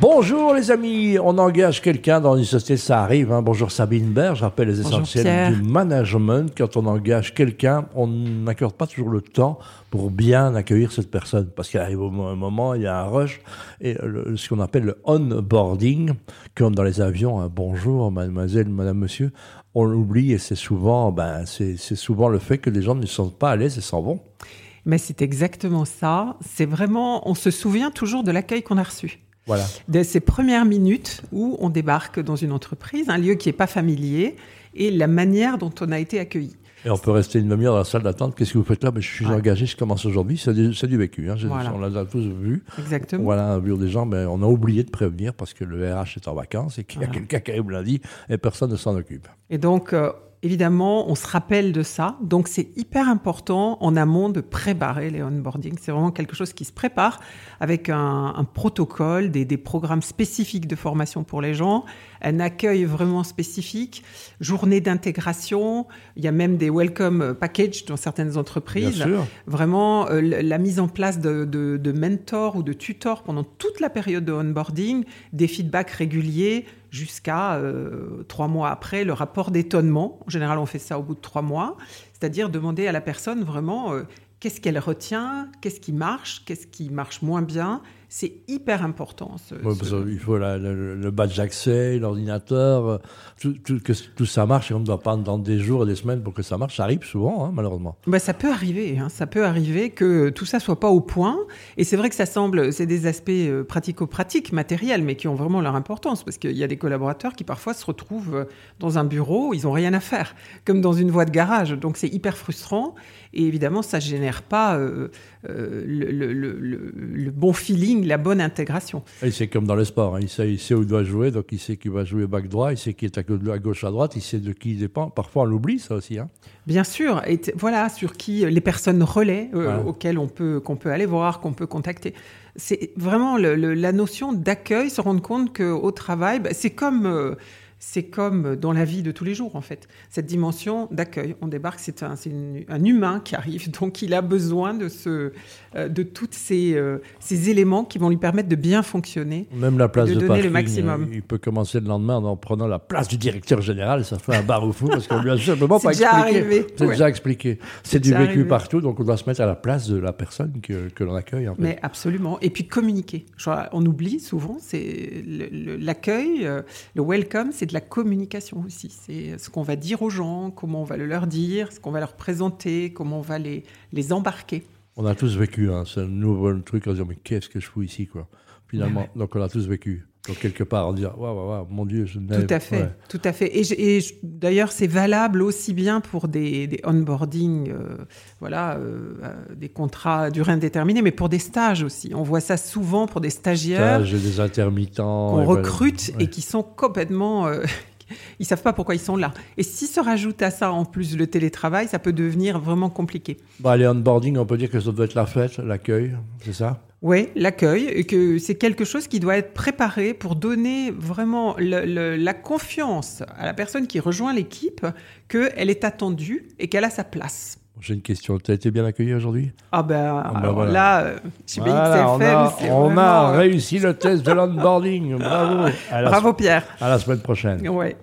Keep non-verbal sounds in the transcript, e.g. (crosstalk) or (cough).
Bonjour les amis, on engage quelqu'un dans une société, ça arrive. Hein. Bonjour Sabine Berge, je rappelle les essentiels du management. Quand on engage quelqu'un, on n'accorde pas toujours le temps pour bien accueillir cette personne. Parce qu'il arrive au moment, il y a un rush, et le- ce qu'on appelle le onboarding, comme dans les avions, hein, bonjour mademoiselle, madame, monsieur, on l'oublie et c'est souvent, ben, c'est c'est souvent le fait que les gens ne se sentent pas à l'aise et s'en vont. Mais c'est exactement ça. C'est vraiment, on se souvient toujours de l'accueil qu'on a reçu. Voilà. De ces premières minutes où on débarque dans une entreprise, un lieu qui n'est pas familier, et la manière dont on a été accueilli. Et on peut rester une demi-heure dans la salle d'attente. Qu'est-ce que vous faites là? Ben, Je suis Ouais. engagé, je commence aujourd'hui. C'est du, du vécu. Hein. Voilà. On l'a tous vu. Exactement. Voilà, un bureau des gens, ben, on a oublié de prévenir parce que le RH est en vacances et qu'il y a Voilà. quelqu'un qui arrive lundi et personne ne s'en occupe. Et donc, euh, évidemment, on se rappelle de ça. Donc, c'est hyper important en amont de préparer les onboarding. C'est vraiment quelque chose qui se prépare avec un, protocole, des programmes spécifiques de formation pour les gens, un accueil vraiment spécifique, journée d'intégration. Il y a même des welcome packages dans certaines entreprises. Bien sûr. Vraiment, euh, la la mise en place de, de, de mentors ou de tutors pendant toute la période de onboarding, des feedbacks réguliers jusqu'à euh, trois mois après le rapport d'étonnement. En général, on fait ça au bout de trois mois, c'est-à-dire demander à la personne vraiment euh, qu'est-ce qu'elle retient, qu'est-ce qui marche, qu'est-ce qui marche moins bien. C'est hyper important. ce- Ouais, ce- parce que il faut la- le, le badge d'accès, l'ordinateur, euh, tout, tout- que tout ça marche et on ne doit pas attendre des jours et des semaines pour que ça marche. Ça arrive souvent, hein, malheureusement. Bah, ça peut arriver, hein, ça peut arriver que tout ça soit pas au point. Et c'est vrai que ça semble, c'est des aspects euh, pratico-pratiques, matériels, mais qui ont vraiment leur importance, parce qu'il y a des collaborateurs qui parfois se retrouvent euh, dans un bureau, ils ont rien à faire, comme dans une voie de garage. Donc c'est hyper frustrant. Et évidemment, ça génère pas euh, euh, le, le- le- le- le bon feeling, la bonne intégration. Et c'est comme dans le sport. hein. Il, sait, il sait où il doit jouer, donc il sait qu'il va jouer back droit, il sait qui est à gauche, à droite, il sait de qui il dépend. Parfois, on l'oublie, ça aussi. Hein. Bien sûr, et voilà sur qui les personnes relais euh, Voilà. auxquelles on peut qu'on peut aller voir, qu'on peut contacter. C'est vraiment le- le- la notion d'accueil, se rendre compte que au travail, bah, c'est comme euh, c'est comme dans la vie de tous les jours en fait. Cette dimension d'accueil, on débarque, c'est un, humain qui arrive, (laughs) donc il a besoin de ce euh, de tous ces euh, ces éléments qui vont lui permettre de bien fonctionner. Même la place de de, donner parking, le maximum. euh, il peut commencer le lendemain en prenant la place du directeur général. Ça fait un bar au fou parce qu'on lui a simplement C'est pas déjà expliqué. arrivé, C'est ouais. déjà expliqué. C'est du vécu arrivé. partout, donc on doit se mettre à la place de la personne que, que l'on accueille. En fait. Mais absolument. Et puis communiquer. On oublie souvent, c'est l'accueil, le welcome, c'est de la communication aussi. C'est ce qu'on va dire aux gens, comment on va le leur dire, ce qu'on va leur présenter, comment on va les, les embarquer. On a tous vécu, hein, c'est un nouveau truc en disant mais qu'est-ce que je fous ici quoi. Finalement, donc on a tous vécu. Donc quelque part, dit waouh mon Dieu, je n'avais- Tout à fait, ouais. tout à fait. Et, d'ailleurs, c'est valable aussi bien pour des, des onboarding, euh, voilà, euh, euh, des contrats à durée indéterminée, mais pour des stages aussi. On voit ça souvent pour des stagiaires. J'ai des intermittents. qu'on voilà. recrute Ouais. et qui sont complètement. euh, ils savent pas pourquoi ils sont là. Et si se rajoute à ça en plus le télétravail, ça peut devenir vraiment compliqué. Bah, les onboarding, on peut dire que ça doit être la fête, l'accueil, c'est ça? Oui, l'accueil, et que c'est quelque chose qui doit être préparé pour donner vraiment le- le- la confiance à la personne qui rejoint l'équipe qu'elle est attendue et qu'elle a sa place. J'ai une question. Tu as été bien accueilli aujourd'hui? Ah ben, bah alors voilà. là, euh, chez Voilà, on a, on vraiment, a euh, réussi le test de l'onboarding. Bravo. À Bravo Pierre. à la semaine prochaine. Ouais.